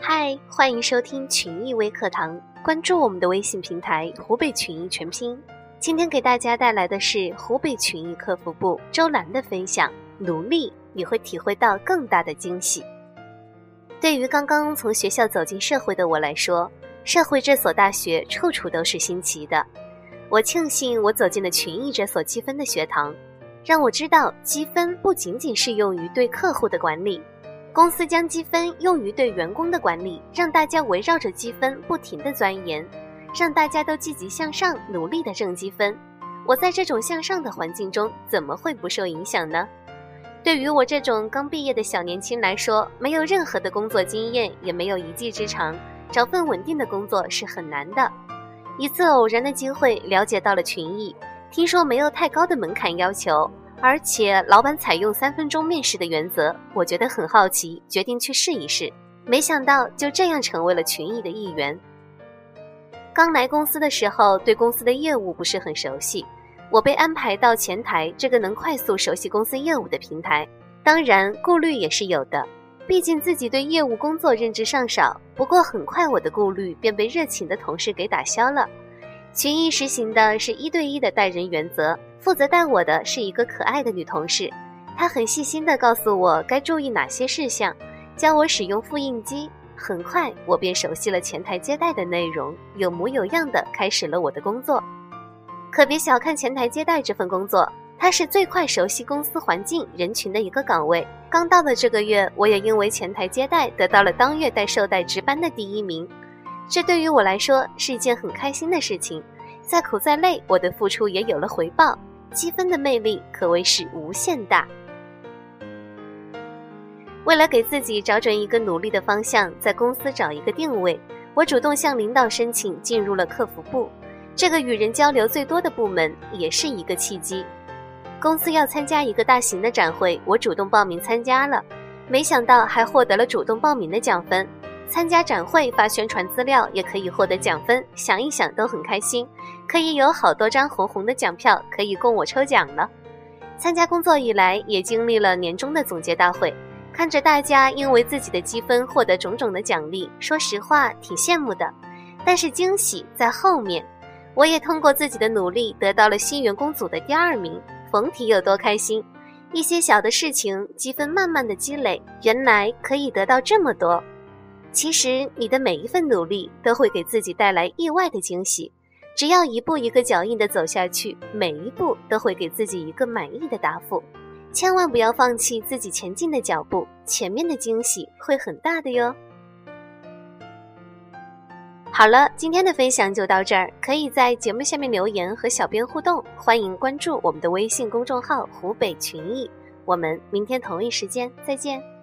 嗨，欢迎收听群益微课堂，关注我们的微信平台“湖北群益全拼”。今天给大家带来的是湖北群益客服部周兰的分享：努力你会体会到更大的惊喜。对于刚刚从学校走进社会的我来说，社会这所大学处处都是新奇的。我庆幸我走进了群益这所积分的学堂，让我知道积分不仅仅适用于对客户的管理。公司将积分用于对员工的管理，让大家围绕着积分不停地钻研，让大家都积极向上，努力地挣积分。我在这种向上的环境中，怎么会不受影响呢？对于我这种刚毕业的小年轻来说，没有任何的工作经验，也没有一技之长，找份稳定的工作是很难的。一次偶然的机会，了解到了群益，听说没有太高的门槛要求。而且老板采用三分钟面试的原则，我觉得很好奇，决定去试一试。没想到就这样成为了群益的一员。刚来公司的时候，对公司的业务不是很熟悉，我被安排到前台这个能快速熟悉公司业务的平台。当然，顾虑也是有的，毕竟自己对业务工作认知尚少。不过很快，我的顾虑便被热情的同事给打消了。群艺实行的是一对一的带人原则。负责带我的是一个可爱的女同事，她很细心地告诉我该注意哪些事项，教我使用复印机。很快，我便熟悉了前台接待的内容，有模有样的开始了我的工作。可别小看前台接待这份工作，它是最快熟悉公司环境、人群的一个岗位。刚到的这个月，我也因为前台接待得到了当月带寿带值班的第一名，这对于我来说是一件很开心的事情。再苦再累，我的付出也有了回报。积分的魅力可谓是无限大。为了给自己找准一个努力的方向，在公司找一个定位，我主动向领导申请进入了客服部，这个与人交流最多的部门，也是一个契机。公司要参加一个大型的展会，我主动报名参加了，没想到还获得了主动报名的奖分。参加展会发宣传资料也可以获得奖分，想一想都很开心，可以有好多张红红的奖票可以供我抽奖了。参加工作以来，也经历了年终的总结大会，看着大家因为自己的积分获得种种的奖励，说实话挺羡慕的。但是惊喜在后面，我也通过自己的努力得到了新员工组的第二名，甭提有多开心。一些小的事情，积分慢慢的积累，原来可以得到这么多。其实，你的每一份努力都会给自己带来意外的惊喜。只要一步一个脚印的走下去，每一步都会给自己一个满意的答复。千万不要放弃自己前进的脚步，前面的惊喜会很大的哟。好了，今天的分享就到这儿，可以在节目下面留言和小编互动，欢迎关注我们的微信公众号“湖北群艺”。我们明天同一时间再见。